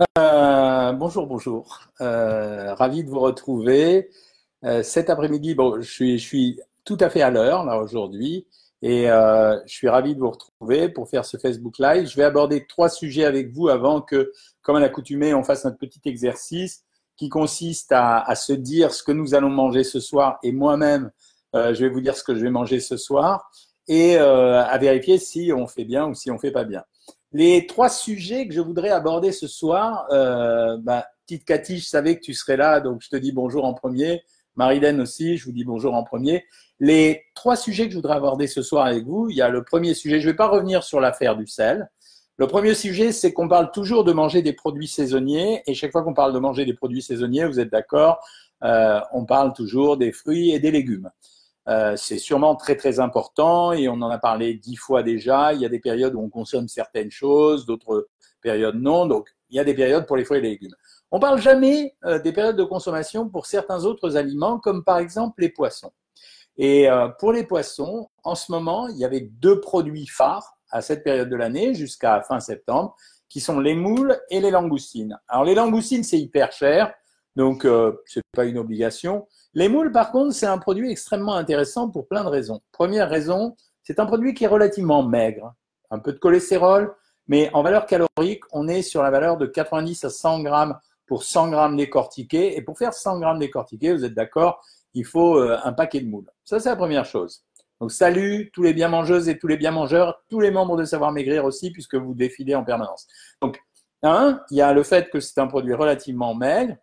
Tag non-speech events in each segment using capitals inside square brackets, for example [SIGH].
Euh, bonjour, bonjour. Euh, ravi de vous retrouver. Euh, cet après-midi, bon, je suis, tout à fait à l'heure là aujourd'hui et je suis ravi de vous retrouver pour faire ce Facebook Live. Je vais aborder trois sujets avec vous avant que, comme à l'accoutumée, on fasse notre petit exercice qui consiste à, à, se dire ce que nous allons manger ce soir et moi-même, je vais vous dire ce que je vais manger ce soir et à vérifier si on fait bien ou si on fait pas bien. Les trois sujets que je voudrais aborder ce soir, euh, bah, petite Cathy, je savais que tu serais là, donc je te dis bonjour en premier. Marilène aussi, je vous dis bonjour en premier. Les trois sujets que je voudrais aborder ce soir avec vous, il y a le premier sujet, je ne vais pas revenir sur l'affaire du sel. Le premier sujet, c'est qu'on parle toujours de manger des produits saisonniers, et chaque fois qu'on parle de manger des produits saisonniers, vous êtes d'accord, euh, on parle toujours des fruits et des légumes. Euh, c'est sûrement très très important et on en a parlé dix fois déjà. Il y a des périodes où on consomme certaines choses, d'autres périodes non. Donc il y a des périodes pour les fruits et les légumes. On parle jamais euh, des périodes de consommation pour certains autres aliments, comme par exemple les poissons. Et euh, pour les poissons, en ce moment, il y avait deux produits phares à cette période de l'année jusqu'à fin septembre, qui sont les moules et les langoustines. Alors les langoustines, c'est hyper cher, donc euh, c'est pas une obligation. Les moules, par contre, c'est un produit extrêmement intéressant pour plein de raisons. Première raison, c'est un produit qui est relativement maigre, un peu de cholestérol, mais en valeur calorique, on est sur la valeur de 90 à 100 grammes pour 100 grammes décortiqués. Et pour faire 100 grammes décortiqués, vous êtes d'accord, il faut euh, un paquet de moules. Ça, c'est la première chose. Donc, salut tous les bien mangeuses et tous les bien mangeurs, tous les membres de Savoir Maigrir aussi, puisque vous défilez en permanence. Donc, un, il y a le fait que c'est un produit relativement maigre,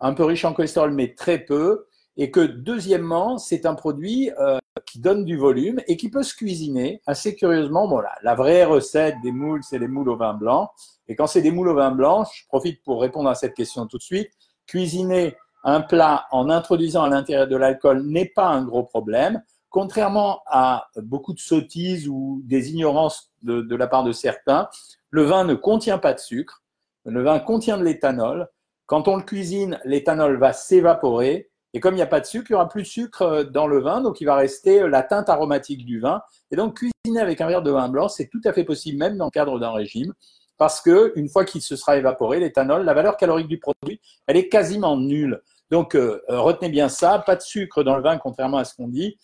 un peu riche en cholestérol, mais très peu et que deuxièmement, c'est un produit euh, qui donne du volume et qui peut se cuisiner assez curieusement. Bon, là, la vraie recette des moules, c'est les moules au vin blanc. Et quand c'est des moules au vin blanc, je profite pour répondre à cette question tout de suite. Cuisiner un plat en introduisant à l'intérieur de l'alcool n'est pas un gros problème. Contrairement à beaucoup de sottises ou des ignorances de, de la part de certains, le vin ne contient pas de sucre. Le vin contient de l'éthanol. Quand on le cuisine, l'éthanol va s'évaporer et comme il n'y a pas de sucre, il n'y aura plus de sucre euh, dans le vin, donc il va rester euh, la teinte aromatique du vin. Et donc cuisiner avec un verre de vin blanc, c'est tout à fait possible, même dans le cadre d'un régime, parce que une fois qu'il se sera évaporé, l'éthanol, la valeur calorique du produit, elle est quasiment nulle. Donc euh, retenez bien ça, pas de sucre dans le vin, contrairement à ce qu'on dit.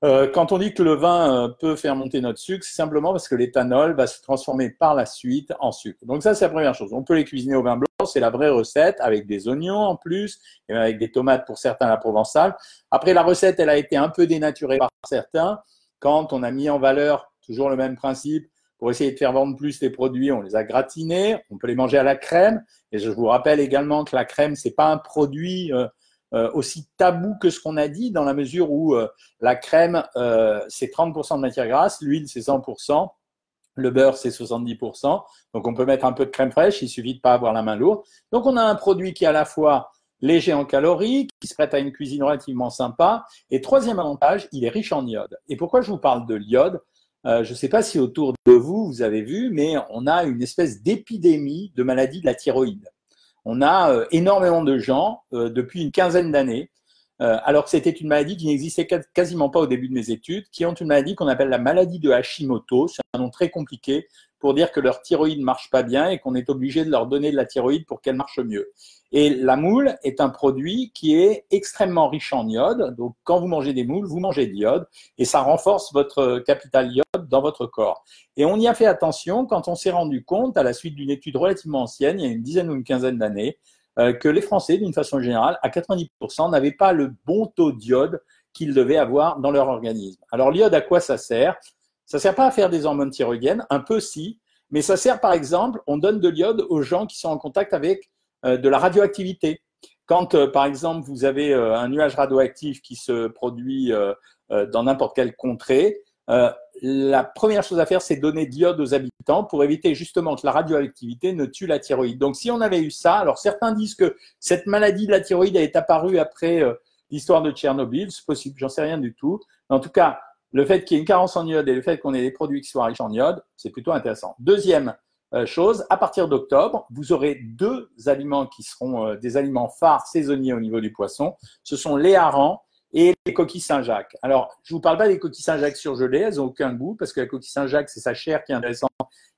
Quand on dit que le vin peut faire monter notre sucre, c'est simplement parce que l'éthanol va se transformer par la suite en sucre. Donc ça, c'est la première chose. On peut les cuisiner au vin blanc, c'est la vraie recette, avec des oignons en plus, et avec des tomates pour certains à la provençale. Après, la recette, elle a été un peu dénaturée par certains quand on a mis en valeur toujours le même principe. Pour essayer de faire vendre plus les produits, on les a gratinés, on peut les manger à la crème. Et je vous rappelle également que la crème, c'est pas un produit euh, euh, aussi tabou que ce qu'on a dit, dans la mesure où euh, la crème, c'est 30% de matière grasse, l'huile, c'est 100%, le beurre, c'est 70%. Donc, on peut mettre un peu de crème fraîche, il suffit de pas avoir la main lourde. Donc, on a un produit qui est à la fois léger en calories, qui se prête à une cuisine relativement sympa. Et troisième avantage, il est riche en iode. Et pourquoi je vous parle de l'iode? Je ne sais pas si autour de vous, vous avez vu, mais on a une espèce d'épidémie de maladie de la thyroïde on a euh, énormément de gens euh, depuis une quinzaine d'années, euh, alors que c'était une maladie qui n'existait quasiment pas au début de mes études, qui ont une maladie qu'on appelle la maladie de Hashimoto. C'est un nom très compliqué pour dire que leur thyroïde marche pas bien et qu'on est obligé de leur donner de la thyroïde pour qu'elle marche mieux. Et la moule est un produit qui est extrêmement riche en iode. Donc, quand vous mangez des moules, vous mangez de l'iode et ça renforce votre capital iode dans votre corps. Et on y a fait attention quand on s'est rendu compte, à la suite d'une étude relativement ancienne, il y a une dizaine ou une quinzaine d'années, euh, que les Français, d'une façon générale, à 90%, n'avaient pas le bon taux d'iode qu'ils devaient avoir dans leur organisme. Alors, l'iode, à quoi ça sert? Ça sert pas à faire des hormones thyroïdiennes, un peu si, mais ça sert, par exemple, on donne de l'iode aux gens qui sont en contact avec euh, de la radioactivité. Quand, euh, par exemple, vous avez euh, un nuage radioactif qui se produit dans n'importe quelle contrée, la première chose à faire, c'est donner d'iode aux habitants pour éviter justement que la radioactivité ne tue la thyroïde. Donc, si on avait eu ça, alors certains disent que cette maladie de la thyroïde est apparue après l'histoire de Tchernobyl, c'est possible, j'en sais rien du tout. en tout cas, le fait qu'il y ait une carence en iode et le fait qu'on ait des produits qui soient riches en iode, c'est plutôt intéressant. Deuxième euh, chose, à partir d'octobre, vous aurez deux aliments qui seront euh, des aliments phares saisonniers au niveau du poisson. Ce sont les harengs et les coquilles Saint-Jacques. Alors, je vous parle pas des coquilles Saint-Jacques surgelées, elles ont aucun goût parce que la coquille Saint-Jacques, c'est sa chair qui est intéressante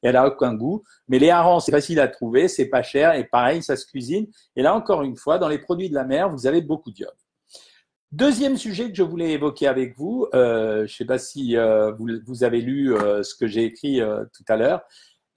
et elle a aucun goût. Mais les harengs, c'est facile à trouver, c'est pas cher et pareil, ça se cuisine. Et là, encore une fois, dans les produits de la mer, vous avez beaucoup d'iode. Deuxième sujet que je voulais évoquer avec vous, euh, je ne sais pas si euh, vous, avez lu euh, ce que j'ai écrit tout à l'heure.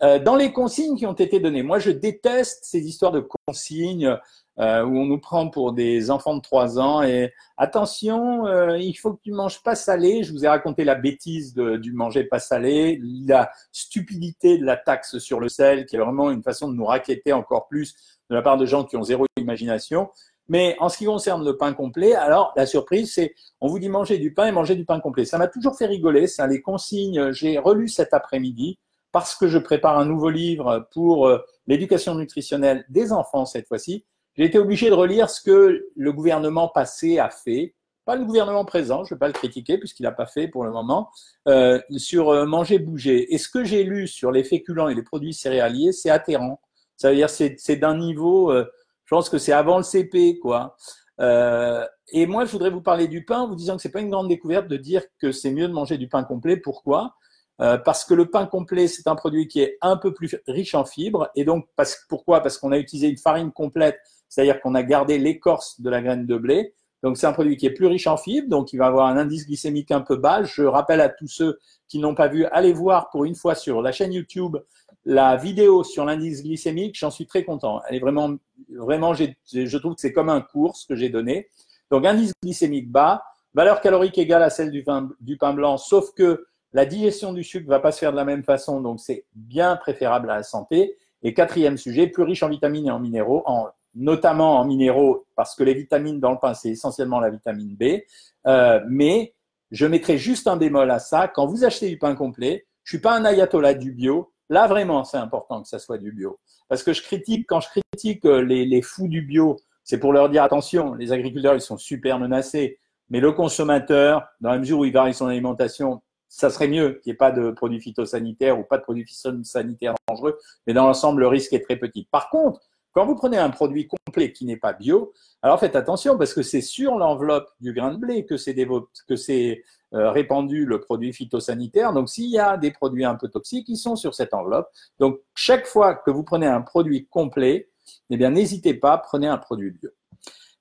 dans les consignes qui ont été données, moi je déteste ces histoires de consignes où on nous prend pour des enfants de 3 ans et attention, il faut que tu manges pas salé. Je vous ai raconté la bêtise du manger pas salé, la stupidité de la taxe sur le sel, qui est vraiment une façon de nous raqueter encore plus de la part de gens qui ont zéro imagination. Mais en ce qui concerne le pain complet, alors la surprise, c'est on vous dit manger du pain et manger du pain complet. Ça m'a toujours fait rigoler, ça, les consignes. J'ai relu cet après-midi parce que je prépare un nouveau livre pour euh, l'éducation nutritionnelle des enfants cette fois-ci. J'ai été obligé de relire ce que le gouvernement passé a fait, pas le gouvernement présent, je ne vais pas le critiquer puisqu'il n'a pas fait pour le moment, euh, sur euh, manger, bouger. Et ce que j'ai lu sur les féculents et les produits céréaliers, c'est atterrant. Ça veut dire c'est c'est d'un niveau euh, je pense que c'est avant le CP, quoi. Euh, et moi, je voudrais vous parler du pain en vous disant que c'est pas une grande découverte de dire que c'est mieux de manger du pain complet. Pourquoi? Euh, Parce que le pain complet, c'est un produit qui est un peu plus riche en fibres. Et donc, pourquoi? Parce qu'on a utilisé une farine complète, c'est-à-dire qu'on a gardé l'écorce de la graine de blé. Donc, c'est un produit qui est plus riche en fibres, donc il va avoir un indice glycémique un peu bas. Je rappelle à tous ceux qui n'ont pas vu, allez voir pour une fois sur la chaîne YouTube la vidéo sur l'indice glycémique, j'en suis très content. Elle est vraiment, vraiment, je trouve que c'est comme un cours ce que j'ai donné. Donc, indice glycémique bas, valeur calorique égale à celle du du pain blanc, sauf que la digestion du sucre va pas se faire de la même façon, donc c'est bien préférable à la santé. Et quatrième sujet, plus riche en vitamines et en minéraux, en, notamment en minéraux, parce que les vitamines dans le pain, c'est essentiellement la vitamine B. Euh, mais je mettrai juste un bémol à ça. Quand vous achetez du pain complet, je suis pas un ayatollah du bio, Là, vraiment, c'est important que ça soit du bio. Parce que je critique, quand je critique euh, les, fous du bio, c'est pour leur dire attention, les agriculteurs, ils sont super menacés. Mais le consommateur, dans la mesure où il varie son alimentation, ça serait mieux qu'il n'y ait pas de produits phytosanitaires ou pas de produits phytosanitaires dangereux. Mais dans l'ensemble, le risque est très petit. Par contre, quand vous prenez un produit complet qui n'est pas bio, alors faites attention parce que c'est sur l'enveloppe du grain de blé que c'est euh, répandu le produit phytosanitaire. Donc s'il y a des produits un peu toxiques, ils sont sur cette enveloppe. Donc chaque fois que vous prenez un produit complet, eh bien n'hésitez pas, prenez un produit bio.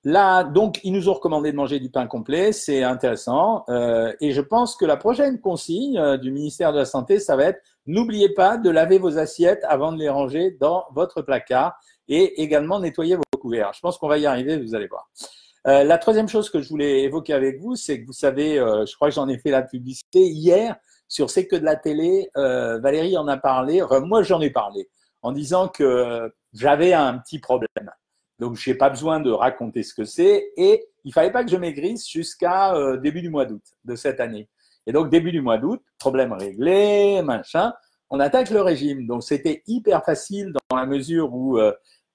Là, donc, ils nous ont recommandé de manger du pain complet, c'est intéressant. Euh, et je pense que la prochaine consigne euh, du ministère de la Santé, ça va être n'oubliez pas de laver vos assiettes avant de les ranger dans votre placard et également nettoyer vos couverts. Je pense qu'on va y arriver, vous allez voir. Euh, la troisième chose que je voulais évoquer avec vous, c'est que vous savez, euh, je crois que j'en ai fait la publicité hier sur C'est que de la télé. Euh, Valérie en a parlé, moi j'en ai parlé, en disant que j'avais un petit problème. Donc je n'ai pas besoin de raconter ce que c'est et il fallait pas que je maigrisse jusqu'à début du mois d'août de cette année. Et donc début du mois d'août, problème réglé, machin on attaque le régime. Donc c'était hyper facile dans la mesure où euh,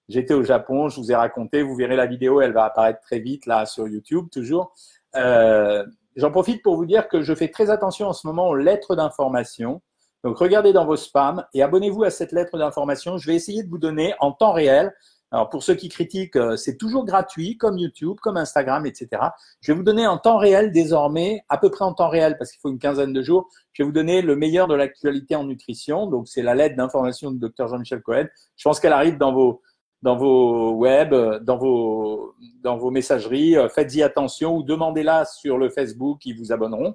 j'étais au Japon, je vous ai raconté, vous verrez la vidéo, elle va apparaître très vite là sur YouTube toujours. Euh, j'en profite pour vous dire que je fais très attention en ce moment aux lettres d'information. Donc regardez dans vos spams et abonnez-vous à cette lettre d'information. Je vais essayer de vous donner en temps réel alors pour ceux qui critiquent, euh, c'est toujours gratuit, comme YouTube, comme Instagram, etc. Je vais vous donner en temps réel désormais, à peu près en temps réel, parce qu'il faut une quinzaine de jours, je vais vous donner le meilleur de l'actualité en nutrition. Donc c'est la lettre d'information du docteur Jean-Michel Cohen. Je pense qu'elle arrive dans vos dans vos web, dans vos dans vos messageries. Euh, faites-y attention ou demandez-la sur le Facebook, ils vous abonneront.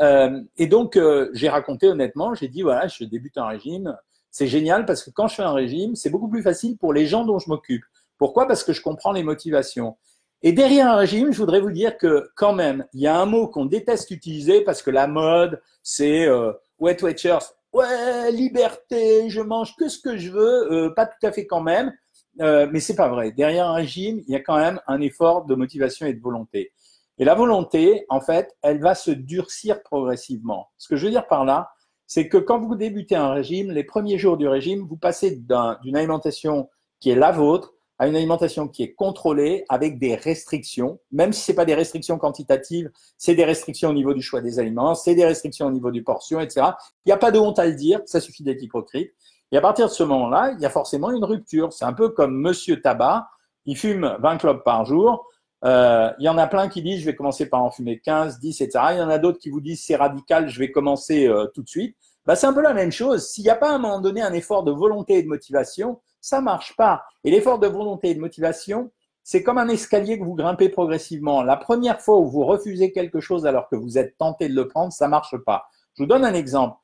Euh, et donc j'ai raconté honnêtement, j'ai dit voilà, je débute un régime c'est génial parce que quand je fais un régime, c'est beaucoup plus facile pour les gens dont je m'occupe. Pourquoi? Parce que je comprends les motivations. Et derrière un régime, je voudrais vous dire que quand même, il y a un mot qu'on déteste utiliser parce que la mode, c'est euh, Wet Watchers. Ouais, liberté, je mange que ce que je veux, euh, pas tout à fait quand même, euh, mais c'est pas vrai. Derrière un régime, il y a quand même un effort de motivation et de volonté. Et la volonté, en fait, elle va se durcir progressivement. Ce que je veux dire par là, c'est que quand vous débutez un régime, les premiers jours du régime, vous passez d'une alimentation qui est la vôtre à une alimentation qui est contrôlée avec des restrictions, même si ce n'est pas des restrictions quantitatives, c'est des restrictions au niveau du choix des aliments, c'est des restrictions au niveau du portion, etc. Il n'y a pas de honte à le dire, ça suffit d'être hypocrite. Et à partir de ce moment-là, il y a forcément une rupture. C'est un peu comme Monsieur Tabac, il fume 20 clopes par jour, Euh, il y en a plein qui disent je vais commencer par en fumer 15, 10, etc. Il y en a d'autres qui vous disent c'est radical, je vais commencer euh, tout de suite. Bah, c'est un peu la même chose. S'il n'y a pas à un moment donné un effort de volonté et de motivation, ça marche pas. Et l'effort de volonté et de motivation, c'est comme un escalier que vous grimpez progressivement. La première fois où vous refusez quelque chose alors que vous êtes tenté de le prendre, ça marche pas. Je vous donne un exemple.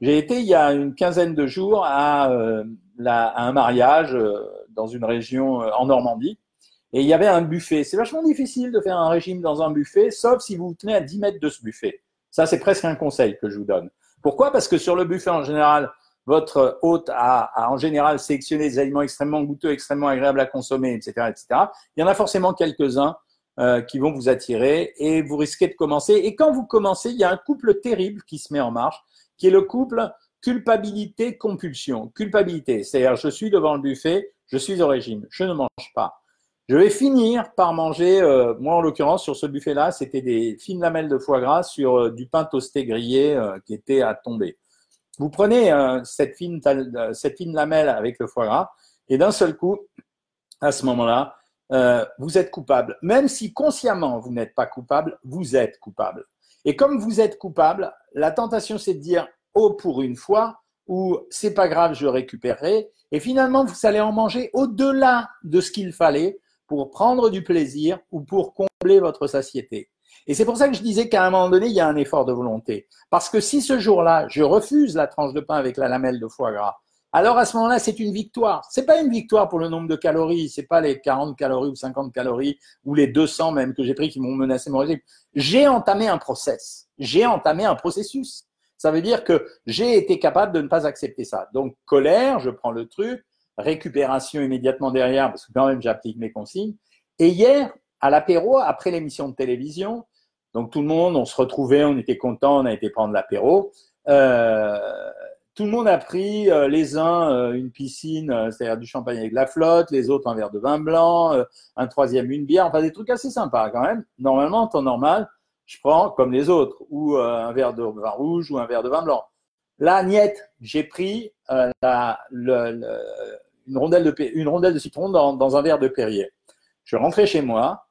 J'ai été il y a une quinzaine de jours à, euh, à un mariage euh, dans une région euh, en Normandie et il y avait un buffet. C'est vachement difficile de faire un régime dans un buffet, sauf si vous vous tenez à 10 mètres de ce buffet. Ça, c'est presque un conseil que je vous donne. Pourquoi? Parce que sur le buffet, en général, votre hôte a, en général sélectionné des aliments extrêmement goûteux, extrêmement agréables à consommer, etc. etc. Il y en a forcément quelques-uns euh, qui vont vous attirer et vous risquez de commencer. Et quand vous commencez, il y a un couple terrible qui se met en marche, qui est le couple culpabilité-compulsion. Culpabilité, c'est-à-dire je suis devant le buffet, je suis au régime, je ne mange pas. Je vais finir par manger, euh, moi en l'occurrence sur ce buffet-là, c'était des fines lamelles de foie gras sur euh, du pain toasté grillé qui était à tomber. Vous prenez euh, cette, fine, euh, cette fine lamelle avec le foie gras et d'un seul coup, à ce moment-là, euh, vous êtes coupable. Même si consciemment vous n'êtes pas coupable, vous êtes coupable. Et comme vous êtes coupable, la tentation c'est de dire oh pour une fois ou c'est pas grave, je récupérerai. Et finalement, vous allez en manger au-delà de ce qu'il fallait pour prendre du plaisir ou pour combler votre satiété. Et c'est pour ça que je disais qu'à un moment donné, il y a un effort de volonté. Parce que si ce jour-là, je refuse la tranche de pain avec la lamelle de foie gras, alors à ce moment-là, c'est une victoire. C'est pas une victoire pour le nombre de calories, c'est pas les 40 calories ou 50 calories ou les 200 même que j'ai pris qui m'ont menacé mon régime. J'ai entamé un process. J'ai entamé un processus. Ça veut dire que j'ai été capable de ne pas accepter ça. Donc colère, je prends le truc, récupération immédiatement derrière parce que quand même j'applique mes consignes. Et hier, à l'apéro, après l'émission de télévision, donc tout le monde, on se retrouvait, on était content, on a été prendre l'apéro. Euh, tout le monde a pris euh, les uns euh, une piscine, c'est-à-dire du champagne avec de la flotte, les autres un verre de vin blanc, un troisième une bière, enfin des trucs assez sympas quand même. Normalement, en temps normal, je prends comme les autres, ou un verre de vin rouge ou un verre de vin blanc. Là, niette, j'ai pris la, une, rondelle de, une rondelle de citron dans, dans un verre de Perrier. Je rentrais chez moi,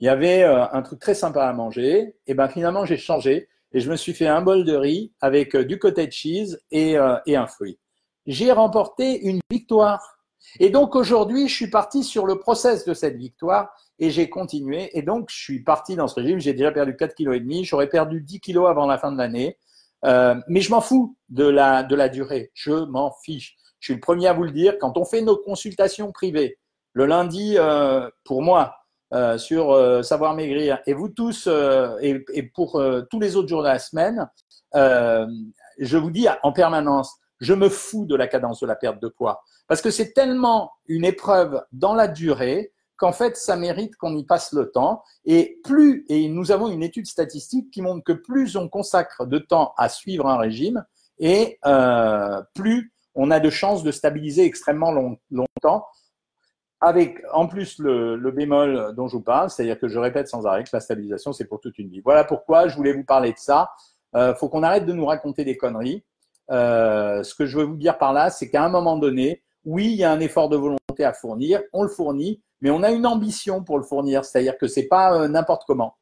il y avait euh, un truc très sympa à manger. Et ben finalement, j'ai changé et je me suis fait un bol de riz avec euh, du cottage cheese et, euh, et un fruit. J'ai remporté une victoire. Et donc aujourd'hui, je suis parti sur le process de cette victoire et j'ai continué. Et donc, je suis parti dans ce régime. J'ai déjà perdu 4 kg. J'aurais perdu 10 kg avant la fin de l'année. Euh, mais je m'en fous de la, de la durée. Je m'en fiche. Je suis le premier à vous le dire. Quand on fait nos consultations privées, le lundi, euh, pour moi, euh, sur Savoir Maigrir, et vous tous, et, pour tous les autres jours de la semaine, je vous dis en permanence, je me fous de la cadence de la perte de poids. Parce que c'est tellement une épreuve dans la durée qu'en fait, ça mérite qu'on y passe le temps. Et plus, et nous avons une étude statistique qui montre que plus on consacre de temps à suivre un régime, et euh, plus on a de chances de stabiliser extrêmement long, longtemps avec en plus le, le, bémol dont je vous parle, c'est-à-dire que je répète sans arrêt que la stabilisation, c'est pour toute une vie. Voilà pourquoi je voulais vous parler de ça. Euh, faut qu'on arrête de nous raconter des conneries. Euh, ce que je veux vous dire par là, c'est qu'à un moment donné, oui, il y a un effort de volonté à fournir, on le fournit, mais on a une ambition pour le fournir, c'est-à-dire que c'est pas euh, n'importe comment.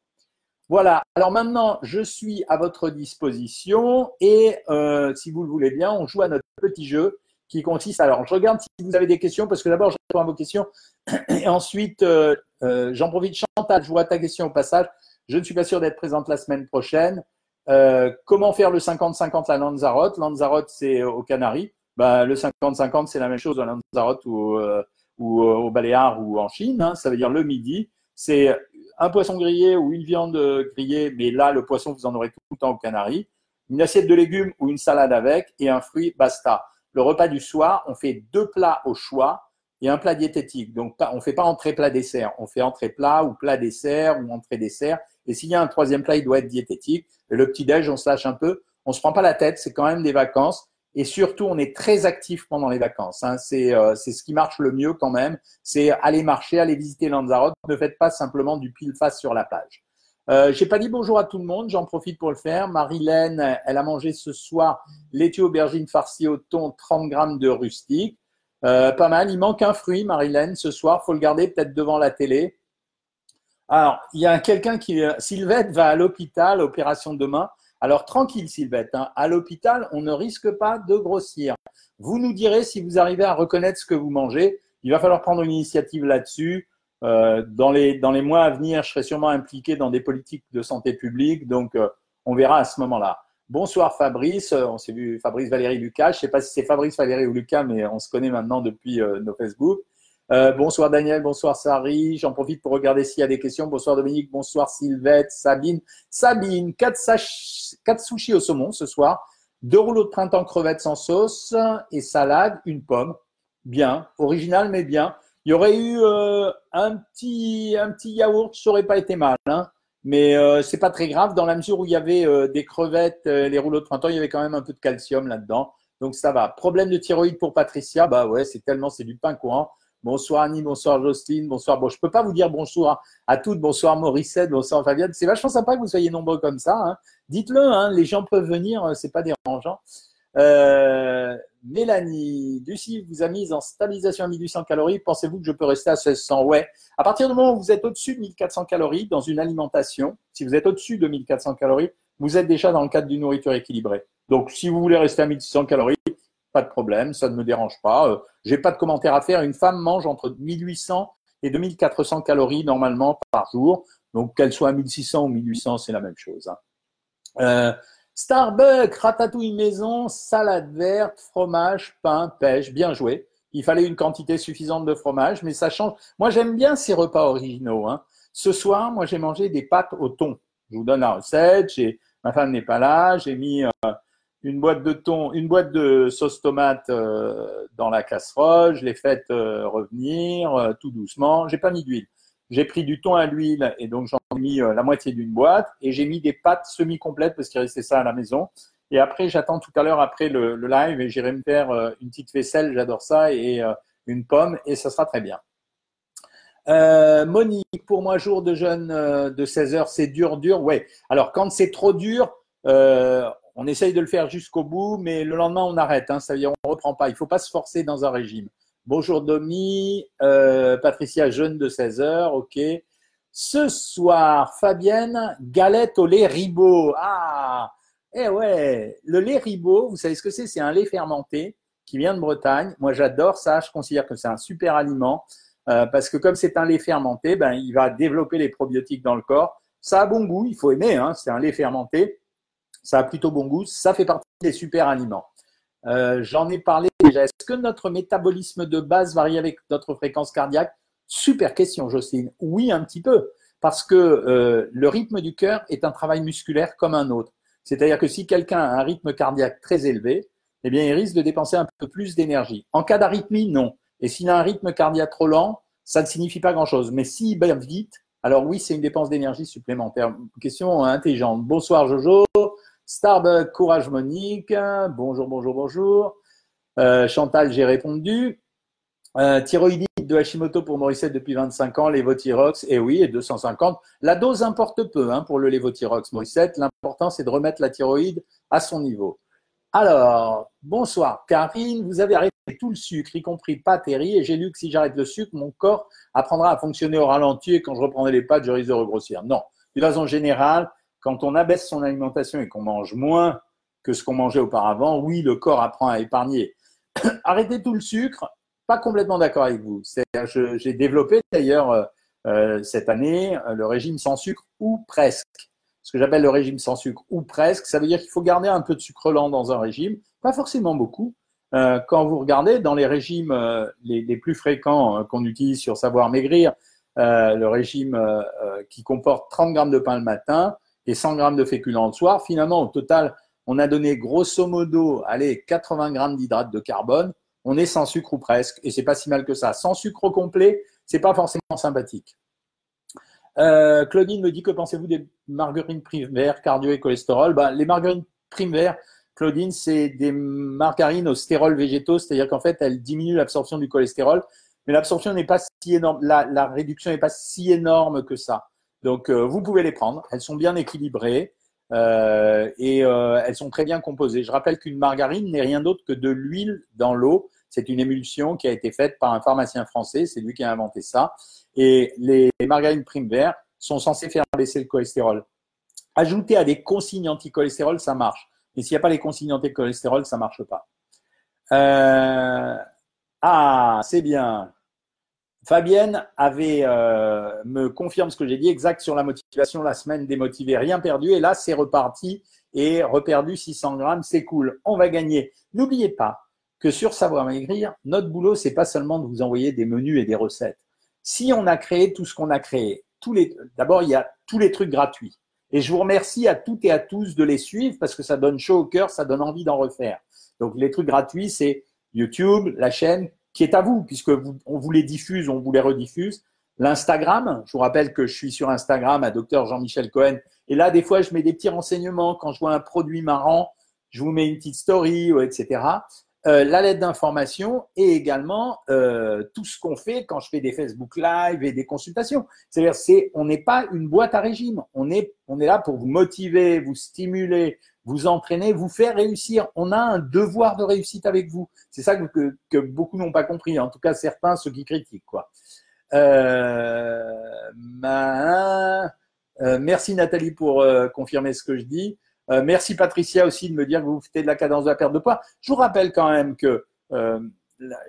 Voilà. Alors maintenant, je suis à votre disposition et euh, si vous le voulez bien, on joue à notre petit jeu qui consiste. Alors, je regarde si vous avez des questions, parce que d'abord, je réponds vos questions. [CLEARS THROAT] Et ensuite, euh, j'en profite. Chantal, je vois ta question au passage. Je ne suis pas sûr d'être présente la semaine prochaine. Comment faire le 50-50 à Lanzarote? Lanzarote, c'est aux Canaries. Bah, le 50-50, c'est la même chose à Lanzarote ou, euh, ou euh, au Baléares ou en Chine. Hein. Ça veut dire le midi. C'est un poisson grillé ou une viande grillée, mais là, le poisson, vous en aurez tout le temps aux Canaries. Une assiette de légumes ou une salade avec et un fruit, basta le repas du soir, on fait deux plats au choix et un plat diététique. Donc, on ne fait pas entrée plat dessert. On fait entrée plat ou plat dessert ou entrée dessert. Et s'il y a un troisième plat, il doit être diététique. Et le petit déj, on se lâche un peu. On se prend pas la tête. C'est quand même des vacances. Et surtout, on est très actif pendant les vacances. Hein. Euh, c'est ce qui marche le mieux quand même. C'est aller marcher, aller visiter Lanzarote. Ne faites pas simplement du pile face sur la plage. Euh, J'ai pas dit bonjour à tout le monde, j'en profite pour le faire. Marilène, elle a mangé ce soir laitue aubergine farcie au thon, 30 grammes de rustique. Euh, pas mal. Il manque un fruit, Marilène, ce soir. Faut le garder peut-être devant la télé. Alors, il y a quelqu'un qui. Sylvette va à l'hôpital, opération demain. Alors, tranquille, Sylvette. Hein. À l'hôpital, on ne risque pas de grossir. Vous nous direz si vous arrivez à reconnaître ce que vous mangez. Il va falloir prendre une initiative là-dessus. Euh, dans, les, dans les mois à venir, je serai sûrement impliqué dans des politiques de santé publique. Donc, euh, on verra à ce moment-là. Bonsoir Fabrice, euh, on s'est vu Fabrice Valérie Lucas. Je ne sais pas si c'est Fabrice Valérie ou Lucas, mais on se connaît maintenant depuis nos Facebook. Euh, bonsoir Daniel, bonsoir Sari. J'en profite pour regarder s'il y a des questions. Bonsoir Dominique, bonsoir Sylvette, Sabine. Sabine, 4, sushis au saumon ce soir, deux rouleaux de printemps crevettes sans sauce et salade, une pomme. Bien, original mais bien. Il y aurait eu euh, un, petit, un yaourt, ça n'aurait pas été mal. Hein. mais euh, c'est pas très grave dans la mesure où il y avait euh, des crevettes, les rouleaux de printemps, il y avait quand même un peu de calcium là-dedans. Donc ça va. Problème de thyroïde pour Patricia, bah ouais, c'est tellement, c'est du pain courant. Bonsoir Annie, bonsoir Jocelyne, bonsoir. Bon, je peux pas vous dire bonjour à, toutes. Bonsoir Mauricette, bonsoir Fabienne. C'est vachement sympa que vous soyez nombreux comme ça. Hein. Dites-le, hein, les gens peuvent venir, euh, c'est pas dérangeant. Euh, Mélanie, Lucie vous a mise en stabilisation à 1800 calories. Pensez-vous que je peux rester à 1600 Ouais. À partir du moment où vous êtes au-dessus de 1400 calories dans une alimentation, si vous êtes au-dessus de 1400 calories, vous êtes déjà dans le cadre d'une nourriture équilibrée. Donc, si vous voulez rester à 1600 calories, pas de problème, ça ne me dérange pas. Euh, j'ai pas de commentaire à faire. Une femme mange entre 1800 et 2400 calories normalement par jour. Donc qu'elle soit à 1600 ou 1800, c'est la même chose. Hein. Euh, Starbucks, ratatouille maison, salade verte, fromage, pain, pêche, bien joué. Il fallait une quantité suffisante de fromage, mais ça change. Moi, j'aime bien ces repas originaux. Hein. Ce soir, moi, j'ai mangé des pâtes au thon. Je vous donne la recette. Ma femme n'est pas là. J'ai mis euh, une boîte de thon, une boîte de sauce tomate euh, dans la casserole. Je l'ai faite euh, revenir euh, tout doucement. J'ai pas mis d'huile. J'ai pris du thon à l'huile et donc j'en ai mis la moitié d'une boîte et j'ai mis des pâtes semi-complètes parce qu'il restait ça à la maison. Et après, j'attends tout à l'heure après le, live et j'irai me faire une petite vaisselle. J'adore ça et une pomme et ça sera très bien. Monique, pour moi, jour de jeûne de 16 heures, c'est dur, dur. Ouais. Alors, quand c'est trop dur, on essaye de le faire jusqu'au bout, mais le lendemain, on arrête. Hein, ça veut dire on ne reprend pas. Il ne faut pas se forcer dans un régime. Bonjour Domi, euh, Patricia, jeune de 16 heures, ok. Ce soir, Fabienne, galette au lait ribot. Ah, eh ouais, le lait ribot, vous savez ce que c'est? C'est un lait fermenté qui vient de Bretagne. Moi, j'adore ça. Je considère que c'est un super aliment euh, parce que comme c'est un lait fermenté, ben, il va développer les probiotiques dans le corps. Ça a bon goût, il faut aimer. Hein, c'est un lait fermenté ça a plutôt bon goût, ça fait partie des super aliments. Euh, j'en ai parlé déjà. Est-ce que notre métabolisme de base varie avec notre fréquence cardiaque? Super question, Jocelyne. Oui, un petit peu, parce que euh, le rythme du cœur est un travail musculaire comme un autre. C'est-à-dire que si quelqu'un a un rythme cardiaque très élevé, eh bien, il risque de dépenser un peu plus d'énergie. En cas d'arythmie, non. Et s'il a un rythme cardiaque trop lent, ça ne signifie pas grand-chose. Mais s'il bat vite, alors oui, c'est une dépense d'énergie supplémentaire. Question intelligente. Bonsoir Jojo. Starbucks, Courage Monique, bonjour, bonjour, bonjour. Euh, Chantal, j'ai répondu. Euh, thyroïdite de Hashimoto pour Morissette depuis 25 ans, Levothyrox, et eh oui, et 250. La dose importe peu hein, pour le Levothyrox, Morissette. L'important, c'est de remettre la thyroïde à son niveau. Alors, bonsoir. Karine, vous avez arrêté tout le sucre, y compris pâtes et et j'ai lu que si j'arrête le sucre, mon corps apprendra à fonctionner au ralenti et quand je reprendrai les pâtes, je risque de regrossir. Non. De façon générale, quand on abaisse son alimentation et qu'on mange moins que ce qu'on mangeait auparavant, oui, le corps apprend à épargner. [COUGHS] Arrêtez tout le sucre, pas complètement d'accord avec vous. J'ai développé d'ailleurs euh, euh, cette année euh, le régime sans sucre ou presque. Ce que j'appelle le régime sans sucre ou presque, ça veut dire qu'il faut garder un peu de sucre lent dans un régime, pas forcément beaucoup. quand vous regardez dans les régimes les, les, plus fréquents qu'on utilise sur Savoir Maigrir, le régime qui comporte 30 grammes de pain le matin, et 100 grammes de féculents le soir. Finalement, au total, on a donné grosso modo, allez, 80 grammes d'hydrates de carbone. On est sans sucre ou presque, et c'est pas si mal que ça. Sans sucre complet, c'est pas forcément sympathique. Euh, Claudine me dit que pensez-vous des margarines primaires, cardio et cholestérol? Ben, Les margarines primaires, Claudine, c'est des margarines au stérol végétaux, c'est-à-dire qu'en fait, elles diminuent l'absorption du cholestérol, mais l'absorption n'est pas si énorme, la, la réduction n'est pas si énorme que ça. Donc, euh, vous pouvez les prendre. Elles sont bien équilibrées euh, et euh, elles sont très bien composées. Je rappelle qu'une margarine n'est rien d'autre que de l'huile dans l'eau. C'est une émulsion qui a été faite par un pharmacien français. C'est lui qui a inventé ça. Et les margarines prime vert sont censés faire baisser le cholestérol. Ajouter à des consignes anti-cholestérol, ça marche. Mais s'il n'y a pas les consignes anti-cholestérol, ça ne marche pas. Ah, c'est bien. Fabienne avait, euh, me confirme ce que j'ai dit exact sur la motivation, la semaine démotivée, rien perdu. Et là, c'est reparti et reperdu 600 grammes, c'est cool. On va gagner. N'oubliez pas que sur Savoir Maigrir, notre boulot, c'est pas seulement de vous envoyer des menus et des recettes. Si on a créé tout ce qu'on a créé, tous d'abord, il y a tous les trucs gratuits. Et je vous remercie à toutes et à tous de les suivre parce que ça donne chaud au cœur, ça donne envie d'en refaire. Donc, les trucs gratuits, c'est YouTube, la chaîne, qui est à vous, puisque on vous les diffuse, on vous les rediffuse. L'Instagram, je vous rappelle que je suis sur Instagram à Dr Jean-Michel Cohen. Et là, des fois, je mets des petits renseignements. Quand je vois un produit marrant, je vous mets une petite story, etc. Euh, la lettre d'information et également euh, tout ce qu'on fait quand je fais des Facebook Live et des consultations. C'est-à-dire, c'est, on n'est pas une boîte à régime. On est, on est là pour vous motiver, vous stimuler, vous entraîner, vous faire réussir. On a un devoir de réussite avec vous. C'est ça que, que, beaucoup n'ont pas compris. En tout cas, certains, ceux qui critiquent, quoi. Euh, euh, merci Nathalie pour confirmer ce que je dis. Euh, merci Patricia aussi de me dire que vous faites de la cadence de la perte de poids. Je vous rappelle quand même que euh,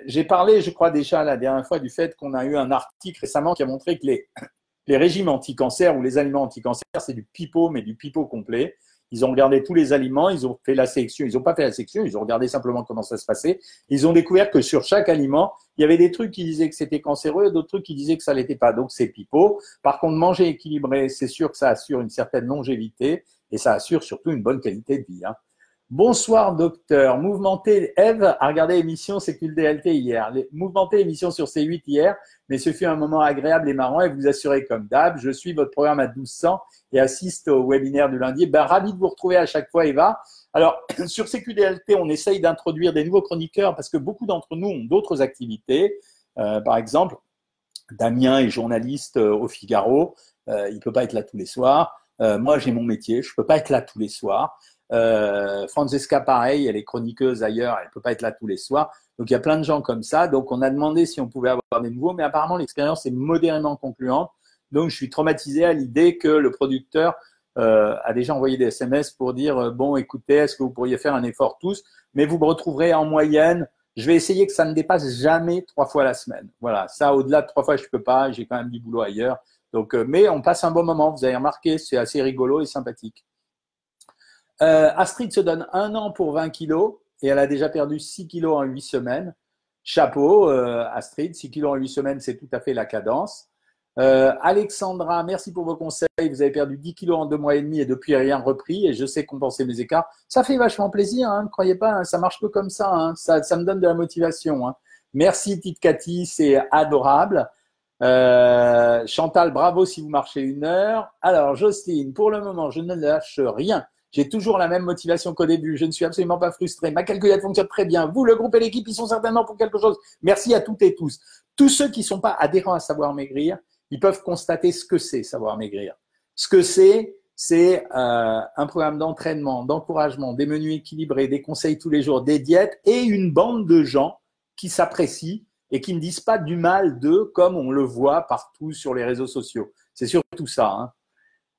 j'ai parlé, je crois déjà la dernière fois, du fait qu'on a eu un article récemment qui a montré que [COUGHS] les, régimes anti-cancer ou les aliments anti-cancer, c'est du pipeau, mais du pipeau complet. Ils ont regardé tous les aliments, ils ont fait la sélection, ils n'ont pas fait la sélection, ils ont regardé simplement comment ça se passait. Ils ont découvert que sur chaque aliment, il y avait des trucs qui disaient que c'était cancéreux et d'autres trucs qui disaient que ça l'était pas. Donc c'est pipeau. Par contre, manger équilibré, c'est sûr que ça assure une certaine longévité et ça assure surtout une bonne qualité de vie. Hein. Bonsoir docteur. Mouvementé, Eve a regardé l'émission DLT hier. Mouvementé l'émission sur C8 hier, mais ce fut un moment agréable et marrant et vous assurez comme d'hab, je suis votre programme à 1200 et assiste au webinaire du lundi. Ben, ravi de vous retrouver à chaque fois Eva. Alors [CLEARS THROAT] sur CQDLT, on essaye d'introduire des nouveaux chroniqueurs parce que beaucoup d'entre nous ont d'autres activités. Euh, par exemple, Damien est journaliste euh, au Figaro, euh, il peut pas être là tous les soirs. Euh, moi, j'ai mon métier, je peux pas être là tous les soirs. Euh, Francesca, pareil, elle est chroniqueuse ailleurs, elle peut pas être là tous les soirs. Donc, il y a plein de gens comme ça. Donc, on a demandé si on pouvait avoir des nouveaux, mais apparemment, l'expérience est modérément concluante. Donc, je suis traumatisé à l'idée que le producteur euh, a déjà envoyé des SMS pour dire euh, bon, écoutez, est-ce que vous pourriez faire un effort tous? Mais vous me retrouverez en moyenne. Je vais essayer que ça ne dépasse jamais trois fois la semaine. Voilà, ça, au-delà de trois fois, je peux pas. J'ai quand même du boulot ailleurs. Euh, mais on passe un bon moment, vous avez remarqué, c'est assez rigolo et sympathique. Euh, Astrid se donne un an pour 20 kilos et elle a déjà perdu 6 kilos en 8 semaines. Chapeau, euh, Astrid, 6 kilos en 8 semaines, c'est tout à fait la cadence. Alexandra, merci pour vos conseils. Vous avez perdu 10 kilos en deux mois et demi et depuis rien repris et je sais compenser mes écarts. Ça fait vachement plaisir, hein, ne croyez pas, hein, ça marche peu comme ça, hein. ça, ça, me donne de la motivation. Merci Tite Cathy, c'est adorable. Euh, Chantal, bravo si vous marchez une heure. Alors, Jocelyne, pour le moment, je ne lâche rien. J'ai toujours la même motivation qu'au début. Je ne suis absolument pas frustré. Ma calculette fonctionne très bien. Vous, le groupe et l'équipe, ils sont certainement pour quelque chose. Merci à toutes et tous. Tous ceux qui ne sont pas adhérents à Savoir Maigrir, ils peuvent constater ce que c'est Savoir Maigrir. Ce que c'est, c'est euh, un programme d'entraînement, d'encouragement, des menus équilibrés, des conseils tous les jours, des diètes et une bande de gens qui s'apprécient et qui ne disent pas du mal d'eux comme on le voit partout sur les réseaux sociaux. C'est surtout ça. Hein.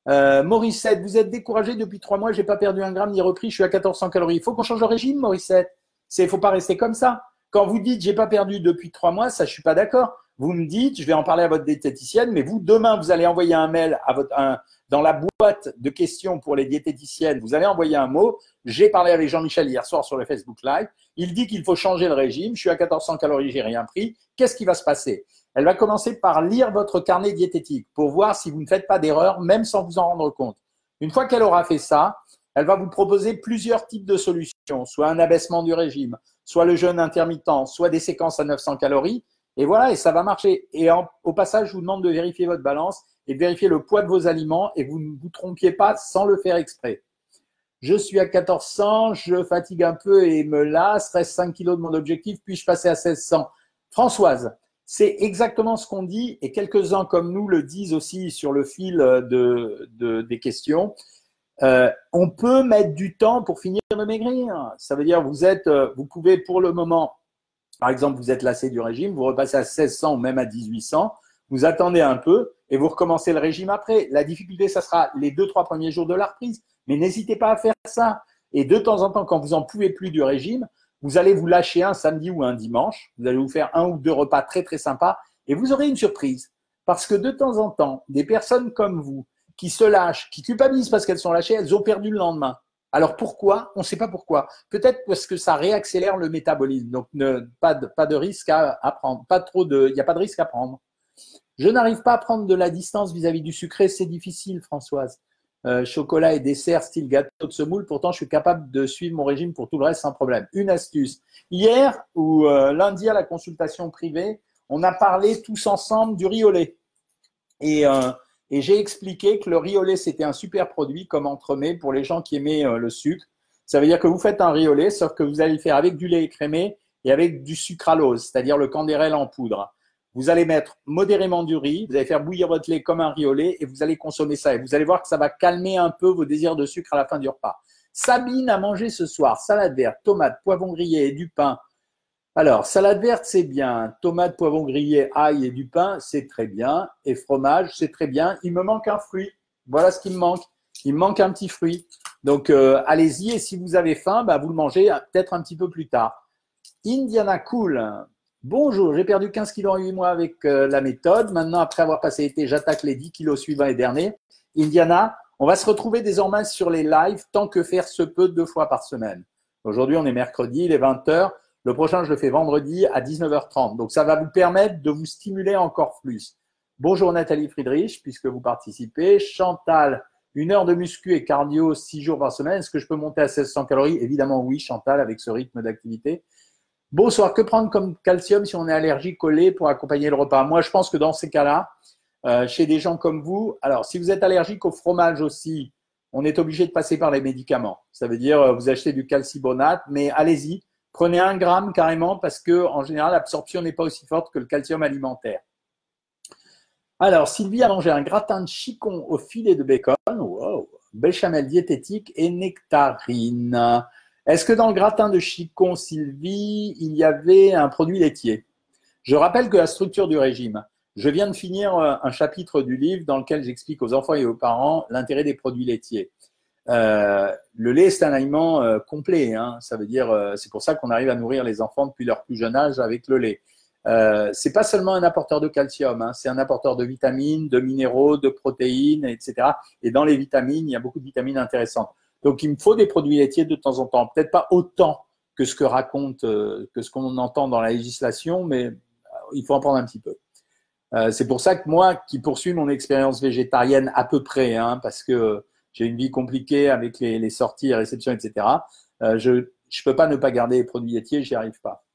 Euh, Morissette, vous êtes découragé depuis trois mois, j'ai pas perdu un gramme ni repris, je suis à 1400 calories. Il faut qu'on change de régime, Morissette. Il faut pas rester comme ça. Quand vous dites j'ai pas perdu depuis trois mois, ça je suis pas d'accord. Vous me dites, je vais en parler à votre diététicienne, mais vous demain vous allez envoyer un mail à votre dans la boîte de questions pour les diététiciennes, vous allez envoyer un mot. J'ai parlé avec Jean-Michel hier soir sur le Facebook Live. Il dit qu'il faut changer le régime. Je suis à 1400 calories, j'ai rien pris. Qu'est-ce qui va se passer? Elle va commencer par lire votre carnet diététique pour voir si vous ne faites pas d'erreur, même sans vous en rendre compte. Une fois qu'elle aura fait ça, elle va vous proposer plusieurs types de solutions, soit un abaissement du régime, soit le jeûne intermittent, soit des séquences à 900 calories. Et voilà, et ça va marcher. Et au passage, je vous demande de vérifier votre balance et de vérifier le poids de vos aliments et vous ne vous trompiez pas sans le faire exprès. Je suis à 1400, je fatigue un peu et me lasse, reste 5 kilos de mon objectif, puis je passer à 1600. Françoise, c'est exactement ce qu'on dit et quelques-uns comme nous le disent aussi sur le fil de, des questions. Euh, on peut mettre du temps pour finir de maigrir. Ça veut dire vous êtes, euh, vous pouvez pour le moment, par exemple, vous êtes lassé du régime, vous repassez à 1600 ou même à 1800, vous attendez un peu et vous recommencez le régime après. La difficulté, ça sera les deux, trois premiers jours de la reprise. Mais n'hésitez pas à faire ça. Et de temps en temps, quand vous en pouvez plus du régime, vous allez vous lâcher un samedi ou un dimanche. Vous allez vous faire un ou deux repas très, très sympas et vous aurez une surprise. Parce que de temps en temps, des personnes comme vous, qui se lâchent, qui culpabilisent parce qu'elles sont lâchées, elles ont perdu le lendemain. Alors pourquoi? On ne sait pas pourquoi. Peut-être parce que ça réaccélère le métabolisme. Donc pas, de, risque à, à prendre. Pas trop il n'y a pas de risque à prendre. Je n'arrive pas à prendre de la distance vis-à-vis du sucré, c'est difficile, Françoise. Euh, chocolat et dessert style gâteau de semoule, pourtant je suis capable de suivre mon régime pour tout le reste sans problème. Une astuce. Hier ou euh, lundi à la consultation privée, on a parlé tous ensemble du riz au lait. Et, euh, et j'ai expliqué que le riz au lait, c'était un super produit comme entremets pour les gens qui aimaient le sucre. Ça veut dire que vous faites un riz au lait, sauf que vous allez le faire avec du lait écrémé et avec du sucralose, c'est-à-dire le candérel en poudre. Vous allez mettre modérément du riz, vous allez faire bouillir votre lait comme un riz au lait et vous allez consommer ça. Et vous allez voir que ça va calmer un peu vos désirs de sucre à la fin du repas. Sabine a mangé ce soir salade verte, tomate, poivron grillé et du pain. Alors, salade verte, c'est bien. Tomate, poivron grillé, ail et du pain, c'est très bien. Et fromage, c'est très bien. Il me manque un fruit. Voilà ce qui me manque. Il me manque un petit fruit. Donc, euh, allez-y. Et si vous avez faim, bah, vous le mangez peut-être un petit peu plus tard. Indiana Cool. Bonjour, j'ai perdu 15 kilos en 8 mois avec euh, la méthode. Maintenant, après avoir passé l'été, j'attaque les 10 kilos suivants et derniers. Indiana, on va se retrouver désormais sur les lives tant que faire se peut deux fois par semaine. Aujourd'hui, on est mercredi, il est 20h. Le prochain, je le fais vendredi à 19h30. Donc, ça va vous permettre de vous stimuler encore plus. Bonjour Nathalie Friedrich, puisque vous participez. Chantal, une heure de muscu et cardio six jours par semaine. Est-ce que je peux monter à 1600 calories? Évidemment, oui, Chantal, avec ce rythme d'activité. Bonsoir, que prendre comme calcium si on est allergique au lait pour accompagner le repas? Moi, je pense que dans ces cas-là, euh, chez des gens comme vous, alors si vous êtes allergique au fromage aussi, on est obligé de passer par les médicaments. Ça veut dire euh, vous achetez du calcibonate, mais allez-y, prenez un gramme carrément parce que en général l'absorption n'est pas aussi forte que le calcium alimentaire. Alors Sylvie a mangé un gratin de chicon au filet de bacon, wow, béchamel diététique et nectarine. Est-ce que dans le gratin de chicon Sylvie, il y avait un produit laitier? Je rappelle que la structure du régime, je viens de finir euh, un chapitre du livre dans lequel j'explique aux enfants et aux parents l'intérêt des produits laitiers. Euh, le lait, c'est un aliment euh, complet. Hein. Ça veut dire, c'est pour ça qu'on arrive à nourrir les enfants depuis leur plus jeune âge avec le lait. Euh, c'est pas seulement un apporteur de calcium, hein. c'est un apporteur de vitamines, de minéraux, de protéines, etc. Et dans les vitamines, il y a beaucoup de vitamines intéressantes. Donc, il me faut des produits laitiers de temps en temps. Peut-être pas autant que ce que raconte, euh, que ce qu'on entend dans la législation, mais euh, il faut en prendre un petit peu. Euh, c'est pour ça que moi, qui poursuis mon expérience végétarienne à peu près, hein, parce que j'ai une vie compliquée avec les, sorties, les réceptions, etc. je ne peux pas ne pas garder les produits laitiers, j'y arrive pas.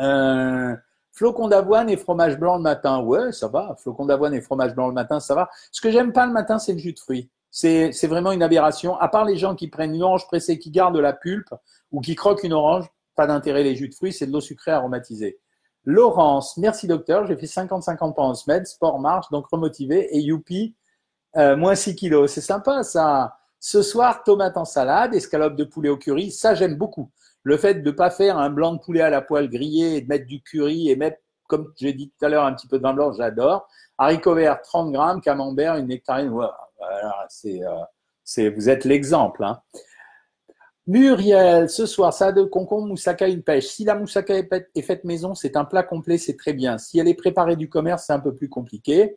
Euh, flocons d'avoine et fromage blanc le matin, ouais, ça va. Flocons d'avoine et fromage blanc le matin, ça va. Ce que j'aime pas le matin, c'est le jus de fruits c'est vraiment une aberration. À part les gens qui prennent une orange pressée, qui gardent la pulpe ou qui croquent une orange, pas d'intérêt les jus de fruits, c'est de l'eau sucrée aromatisée. Laurence, merci docteur, j'ai fait 50-50 en semaine, sport marche, donc remotivé, et youpi, euh, moins 6 kilos. C'est sympa ça. Ce soir, tomate en salade, escalope de poulet au curry, ça j'aime beaucoup. Le fait de ne pas faire un blanc de poulet à la poêle grillé et de mettre du curry et mettre, comme j'ai dit tout à l'heure, un petit peu de vin blanc, j'adore. Haricots verts, 30 grammes, camembert, une nectarine, euh, c'est, vous êtes l'exemple. Hein. Muriel, ce soir, ça de concombre, moussaka, une pêche. Si la moussaka est faite maison, c'est un plat complet, c'est très bien. Si elle est préparée du commerce, c'est un peu plus compliqué.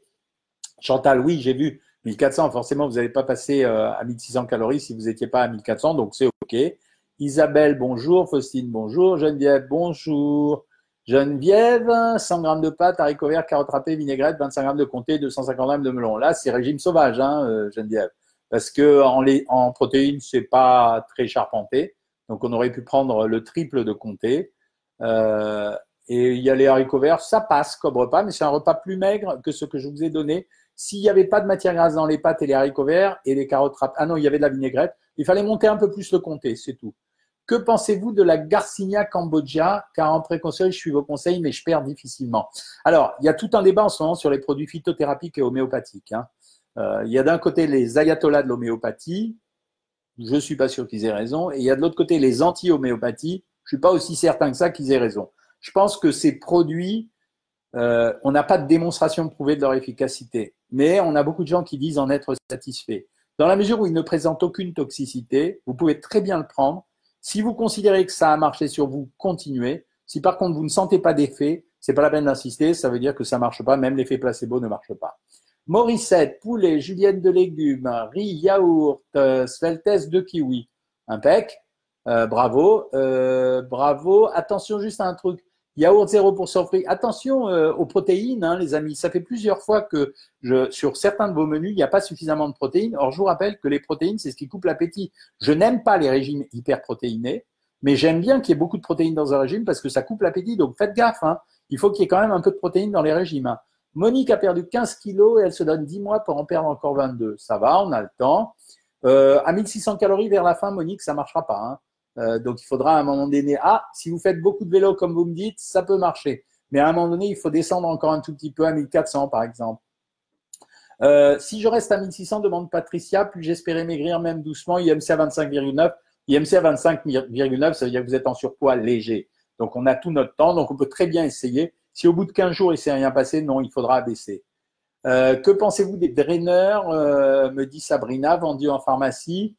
Chantal, oui, j'ai vu 1400. Forcément, vous n'allez pas passer euh, à 1600 calories si vous n'étiez pas à 1400, donc c'est OK. Isabelle, bonjour. Faustine, bonjour. Geneviève, bonjour. Geneviève, 100 grammes de pâtes, haricots verts, carottes râpées, vinaigrette, 25 grammes de comté, 250 grammes de melon. Là, c'est régime sauvage, hein, euh, Geneviève. Parce que en, les, en protéines, c'est pas très charpenté. Donc, on aurait pu prendre le triple de comté. Euh, et il y a les haricots verts, ça passe comme repas, mais c'est un repas plus maigre que ce que je vous ai donné. S'il n'y avait pas de matière grasse dans les pâtes et les haricots verts et les carottes râpées, ah non, il y avait de la vinaigrette, il fallait monter un peu plus le comté, c'est tout. Que pensez-vous de la Garcinia Cambodgia? Car en préconseil, je suis vos conseils, mais je perds difficilement. Alors, il y a tout un débat en ce moment sur les produits phytothérapiques et homéopathiques. Hein. Euh, il y a d'un côté les ayatollahs de l'homéopathie, je ne suis pas sûr qu'ils aient raison, et il y a de l'autre côté les anti-homéopathies, je ne suis pas aussi certain que ça qu'ils aient raison. Je pense que ces produits euh, on n'a pas de démonstration prouvée de leur efficacité, mais on a beaucoup de gens qui disent en être satisfaits. Dans la mesure où ils ne présentent aucune toxicité, vous pouvez très bien le prendre. Si vous considérez que ça a marché sur vous, continuez. Si par contre vous ne sentez pas d'effet, c'est pas la peine d'insister, ça veut dire que ça marche pas, même l'effet placebo ne marche pas. Morissette, poulet, julienne de légumes, riz, yaourt, euh, sveltesse de kiwi. Impec. Euh, bravo. Euh, bravo. Attention juste à un truc. Yaourt 0% fruits. Attention euh, aux protéines, hein, les amis. Ça fait plusieurs fois que sur certains de vos menus, il n'y a pas suffisamment de protéines. Or, je vous rappelle que les protéines, c'est ce qui coupe l'appétit. Je n'aime pas les régimes hyperprotéinés, mais j'aime bien qu'il y ait beaucoup de protéines dans un régime parce que ça coupe l'appétit. Donc, faites gaffe. Hein. Il faut qu'il y ait quand même un peu de protéines dans les régimes. Hein. Monique a perdu 15 kilos et elle se donne 10 mois pour en perdre encore 22. Ça va, on a le temps. Euh, à 1600 calories vers la fin, Monique, ça marchera pas. Hein. Euh, donc, il faudra à un moment donné, ah, si vous faites beaucoup de vélo comme vous me dites, ça peut marcher. Mais à un moment donné, il faut descendre encore un tout petit peu à 1400, par exemple. Euh, si je reste à 1600, demande Patricia, puis j'espérais maigrir même doucement, IMC à 25,9. IMC à 25,9, ça veut dire que vous êtes en surpoids léger. Donc, on a tout notre temps, donc on peut très bien essayer. Si au bout de 15 jours, il ne s'est rien passé, non, il faudra abaisser. Euh, que pensez-vous des draineurs, me dit Sabrina, vendus en pharmacie?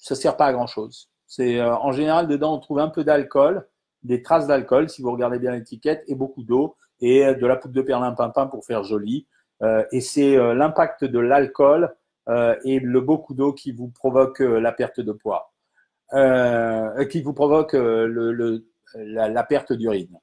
Ça sert pas à grand chose. C'est euh, en général dedans on trouve un peu d'alcool, des traces d'alcool si vous regardez bien l'étiquette et beaucoup d'eau et euh, de la poudre de perlimpinpin pour faire joli. Euh, et c'est l'impact de l'alcool et le beaucoup d'eau qui vous provoque la perte de poids, qui vous provoque le, la, la, perte d'urine.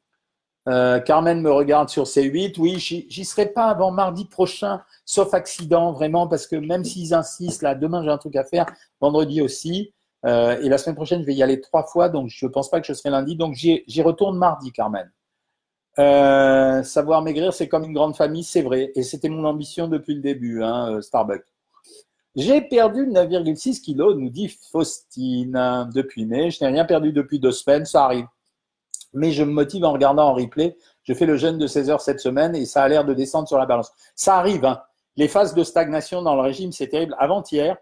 Carmen me regarde sur C8. Oui, j'y serai pas avant mardi prochain, sauf accident, vraiment, parce que même s'ils insistent, là, demain j'ai un truc à faire, vendredi aussi. Euh, et la semaine prochaine, je vais y aller trois fois, donc je ne pense pas que je serai lundi. Donc j'y retourne mardi, Carmen. Euh, savoir maigrir, c'est comme une grande famille, c'est vrai. Et c'était mon ambition depuis le début, hein, euh, Starbucks. J'ai perdu 9,6 kilos, nous dit Faustine, depuis mai. Je n'ai rien perdu depuis deux semaines, ça arrive. Mais je me motive en regardant en replay. Je fais le jeûne de 16 heures cette semaine et ça a l'air de descendre sur la balance. Ça arrive. Hein. Les phases de stagnation dans le régime, c'est terrible. Avant-hier,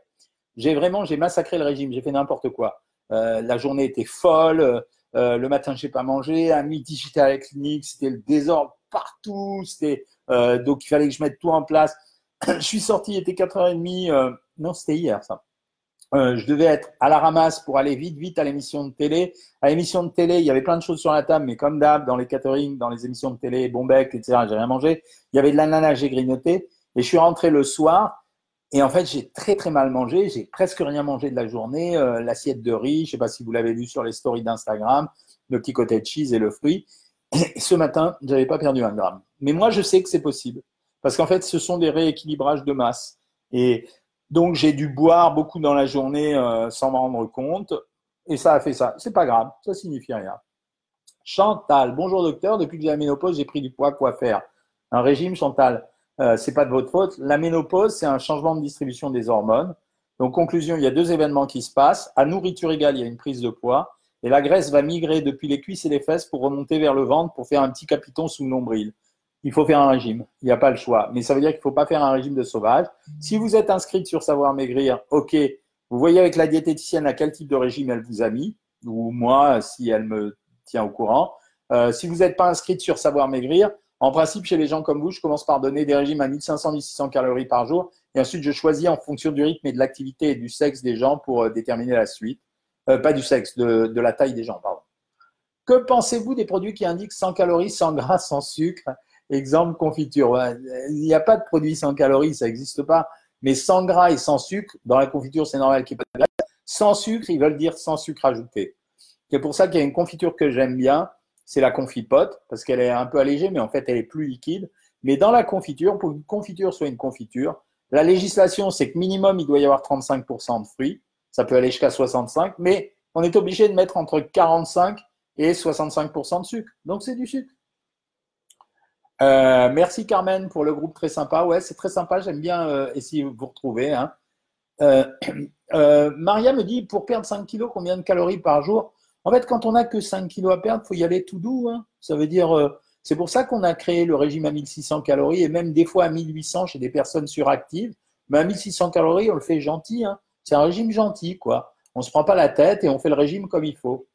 j'ai vraiment j'ai massacré le régime, j'ai fait n'importe quoi. Euh, la journée était folle, euh, le matin j'ai pas mangé, à midi j'étais à la clinique, c'était le désordre partout, c'était euh, donc il fallait que je mette tout en place. [CLEARS THROAT] je suis sorti, il était 4h30, non c'était hier ça. Je devais être à la ramasse pour aller vite, vite à l'émission de télé. À l'émission de télé, il y avait plein de choses sur la table, mais comme d'hab, dans les catering, dans les émissions de télé, Bombec, etc., j'ai rien mangé. Il y avait de l'ananas, j'ai grignoté. Et je suis rentré le soir et en fait, j'ai très très mal mangé. J'ai presque rien mangé de la journée. Euh, l'assiette de riz, je ne sais pas si vous l'avez vu sur les stories d'Instagram, le petit côté de cheese et le fruit. Et ce matin, je n'avais pas perdu un gramme. Mais moi, je sais que c'est possible. Parce qu'en fait, ce sont des rééquilibrages de masse. Et donc, j'ai dû boire beaucoup dans la journée euh, sans m'en rendre compte. Et ça a fait ça. C'est pas grave. Ça signifie rien. Chantal, bonjour docteur. Depuis que j'ai la ménopause, j'ai pris du poids. Quoi faire? Un régime, Chantal? Euh, c'est pas de votre faute. La ménopause, c'est un changement de distribution des hormones. Donc, conclusion, il y a deux événements qui se passent. À nourriture égale, il y a une prise de poids. Et la graisse va migrer depuis les cuisses et les fesses pour remonter vers le ventre pour faire un petit capiton sous le nombril. Il faut faire un régime. Il n'y a pas le choix. Mais ça veut dire qu'il ne faut pas faire un régime de sauvage. Si vous êtes inscrite sur Savoir Maigrir, OK, vous voyez avec la diététicienne à quel type de régime elle vous a mis, ou moi, si elle me tient au courant. Euh, si vous n'êtes pas inscrite sur Savoir Maigrir, en principe, chez les gens comme vous, je commence par donner des régimes à 1500-1600 calories par jour. Et ensuite, je choisis en fonction du rythme et de l'activité et du sexe des gens pour euh, déterminer la suite. Euh, pas du sexe, de, la taille des gens, pardon. Que pensez-vous des produits qui indiquent 100 calories, sans gras, sans sucre? Exemple, confiture. Il n'y a pas de produit sans calories, ça n'existe pas. Mais sans gras et sans sucre, dans la confiture, c'est normal qu'il n'y ait pas de graisse. Sans sucre, ils veulent dire sans sucre ajouté. C'est pour ça qu'il y a une confiture que j'aime bien, c'est la confipote, parce qu'elle est un peu allégée, mais en fait, elle est plus liquide. Mais dans la confiture, pour qu'une confiture soit une confiture, la législation, c'est que minimum, il doit y avoir 35% de fruits. Ça peut aller jusqu'à 65, mais on est obligé de mettre entre 45 et 65% de sucre. Donc, c'est du sucre. Euh, merci Carmen pour le groupe très sympa. Ouais, c'est très sympa. J'aime bien euh, essayer de vous retrouver. Hein. Euh, [CLEARS THROAT] Maria me dit pour perdre 5 kilos, combien de calories par jour? En fait, quand on n'a que 5 kilos à perdre, il faut y aller tout doux. Hein. Ça veut dire, euh, c'est pour ça qu'on a créé le régime à 1600 calories et même des fois à 1800 chez des personnes suractives. Mais à 1600 calories, on le fait gentil. Hein. C'est un régime gentil, quoi. On ne se prend pas la tête et on fait le régime comme il faut.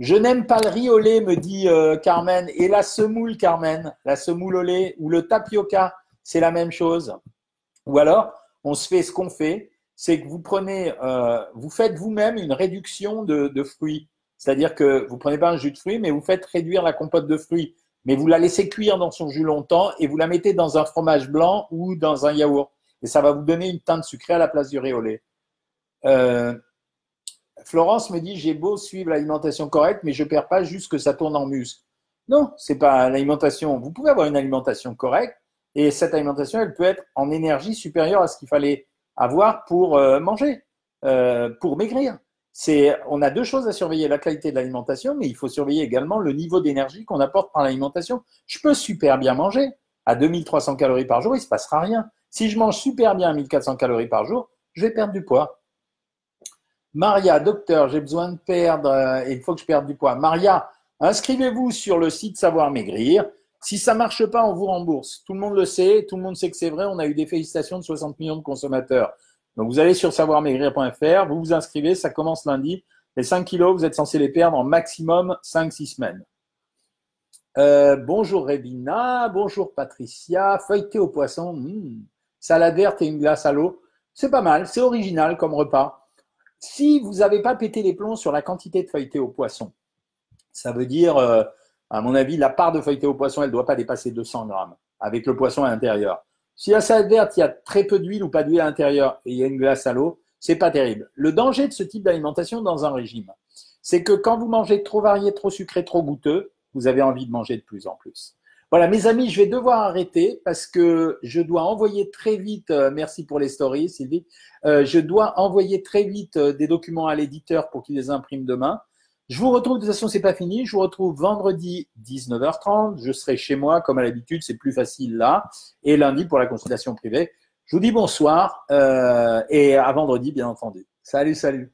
Je n'aime pas le riz au lait, me dit euh, Carmen. Et la semoule, Carmen, la semoule au lait ou le tapioca, c'est la même chose. Ou alors, on se fait ce qu'on fait, c'est que vous prenez, euh, vous faites vous-même une réduction de, fruits. C'est-à-dire que vous prenez pas un jus de fruits, mais vous faites réduire la compote de fruits. Mais vous la laissez cuire dans son jus longtemps et vous la mettez dans un fromage blanc ou dans un yaourt. Et ça va vous donner une teinte sucrée à la place du riz au lait. Euh, Florence me dit j'ai beau suivre l'alimentation correcte, mais je perds pas juste que ça tourne en muscle. Non, c'est pas l'alimentation. Vous pouvez avoir une alimentation correcte et cette alimentation, elle peut être en énergie supérieure à ce qu'il fallait avoir pour euh, manger, euh, pour maigrir. On a deux choses à surveiller la qualité de l'alimentation, mais il faut surveiller également le niveau d'énergie qu'on apporte par l'alimentation. Je peux super bien manger à 2300 calories par jour, il se passera rien. Si je mange super bien à 1400 calories par jour, je vais perdre du poids. Maria, docteur, j'ai besoin de perdre, euh, il faut que je perde du poids. Maria, inscrivez-vous sur le site Savoir Maigrir. Si ça marche pas, on vous rembourse. Tout le monde le sait, tout le monde sait que c'est vrai. On a eu des félicitations de 60 millions de consommateurs. Donc vous allez sur savoirmaigrir.fr, vous vous inscrivez, ça commence lundi. Les 5 kilos, vous êtes censé les perdre en maximum 5-6 semaines. Euh, bonjour Rébina, bonjour Patricia, feuilleté au poisson, hmm. salade verte et une glace à l'eau. C'est pas mal, c'est original comme repas. Si vous n'avez pas pété les plombs sur la quantité de feuilleté au poisson, ça veut dire euh, à mon avis, la part de feuilleté au poisson, elle ne doit pas dépasser 200 grammes avec le poisson à l'intérieur. Si la salade verte, il y a très peu d'huile ou pas d'huile à l'intérieur et il y a une glace à l'eau, c'est pas terrible. Le danger de ce type d'alimentation dans un régime, c'est que quand vous mangez trop varié, trop sucré, trop goûteux, vous avez envie de manger de plus en plus. Voilà, mes amis, je vais devoir arrêter parce que je dois envoyer très vite, euh, merci pour les stories, Sylvie, euh, je dois envoyer très vite euh, des documents à l'éditeur pour qu'il les imprime demain. Je vous retrouve, de toute façon, c'est pas fini. Je vous retrouve vendredi 19h30. Je serai chez moi, comme à l'habitude, c'est plus facile là. Et lundi pour la consultation privée. Je vous dis bonsoir et à vendredi, bien entendu. Salut, salut.